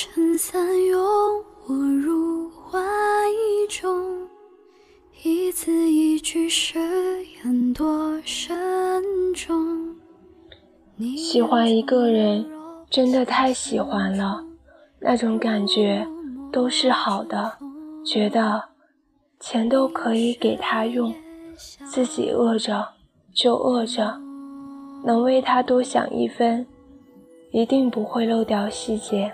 撑伞拥我入怀中，一字一句誓言多慎重。喜欢一个人，真的太喜欢了，那种感觉都是好的，觉得钱都可以给他用，自己饿着就饿着，能为他多想一分，一定不会漏掉细节。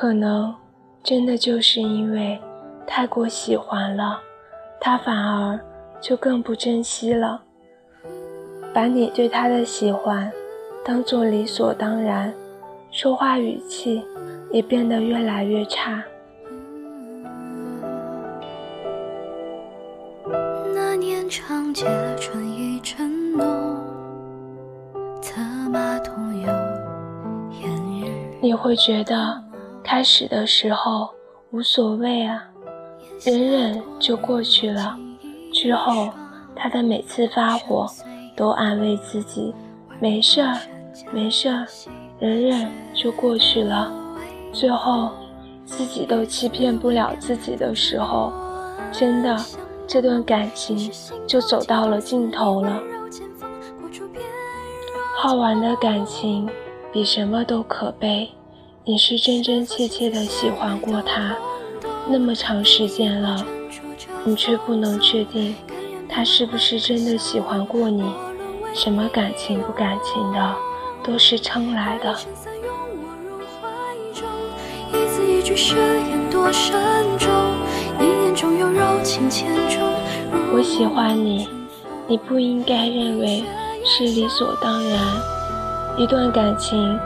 可能真的就是因为太过喜欢了，他反而就更不珍惜了。把你对他的喜欢当做理所当然，说话语气也变得越来越差。那年长街春意正浓，策马同游烟雨。你会觉得开始的时候无所谓啊，忍忍就过去了。之后他的每次发火。都安慰自己，没事儿，没事儿，忍忍就过去了。最后，自己都欺骗不了自己的时候，真的，这段感情就走到了尽头了。耗完的感情比什么都可悲。你是真真切切的喜欢过他，那么长时间了，你却不能确定他是不是真的喜欢过你。什么感情不感情的，都是撑来的。我喜欢你，你不应该认为是理所当然。一段感情，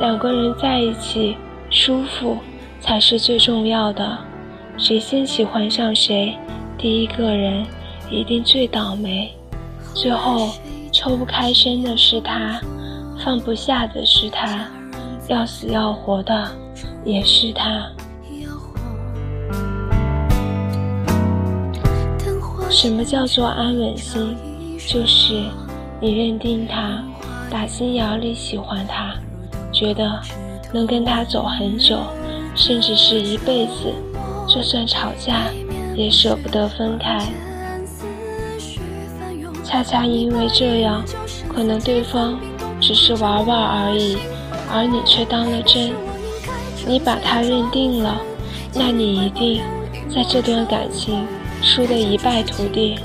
两个人在一起舒服才是最重要的。谁先喜欢上谁，第一个人一定最倒霉。最后。抽不开身的是他，放不下的是他，要死要活的也是他。什么叫做安稳心？就是你认定他，打心眼里喜欢他，觉得能跟他走很久，甚至是一辈子，就算吵架也舍不得分开。恰恰因为这样，可能对方只是玩玩而已，而你却当了真。你把他认定了，那你一定在这段感情输得一败涂地。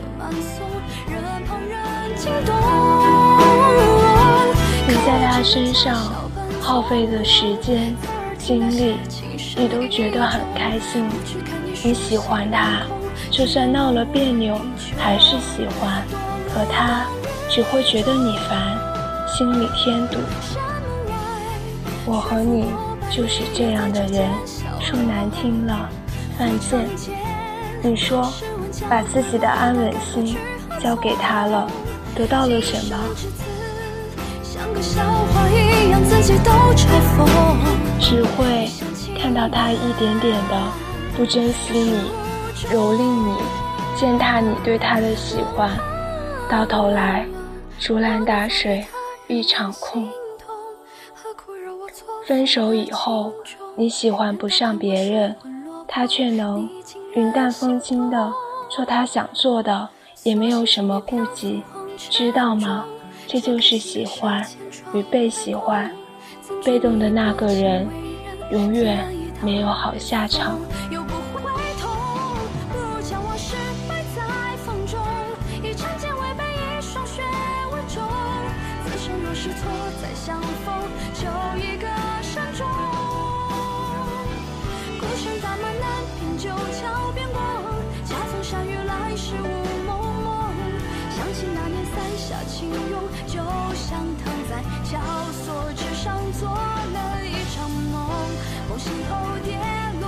你在他身上耗费的时间、精力，你都觉得很开心。你喜欢他，就算闹了别扭，还是喜欢。可他只会觉得你烦，心里添堵。我和你就是这样的人，说难听了，犯贱。你说，把自己的安稳心交给他了，得到了什么？只会看到他一点点的不珍惜你，蹂躏你，践踏你对他的喜欢。到头来，竹篮打水一场空。分手以后，你喜欢不上别人，他却能云淡风轻的做他想做的，也没有什么顾忌，知道吗？这就是喜欢与被喜欢。被动的那个人，永远没有好下场。下轻拥，就像躺在绞索之上做了一场梦，梦醒后跌落。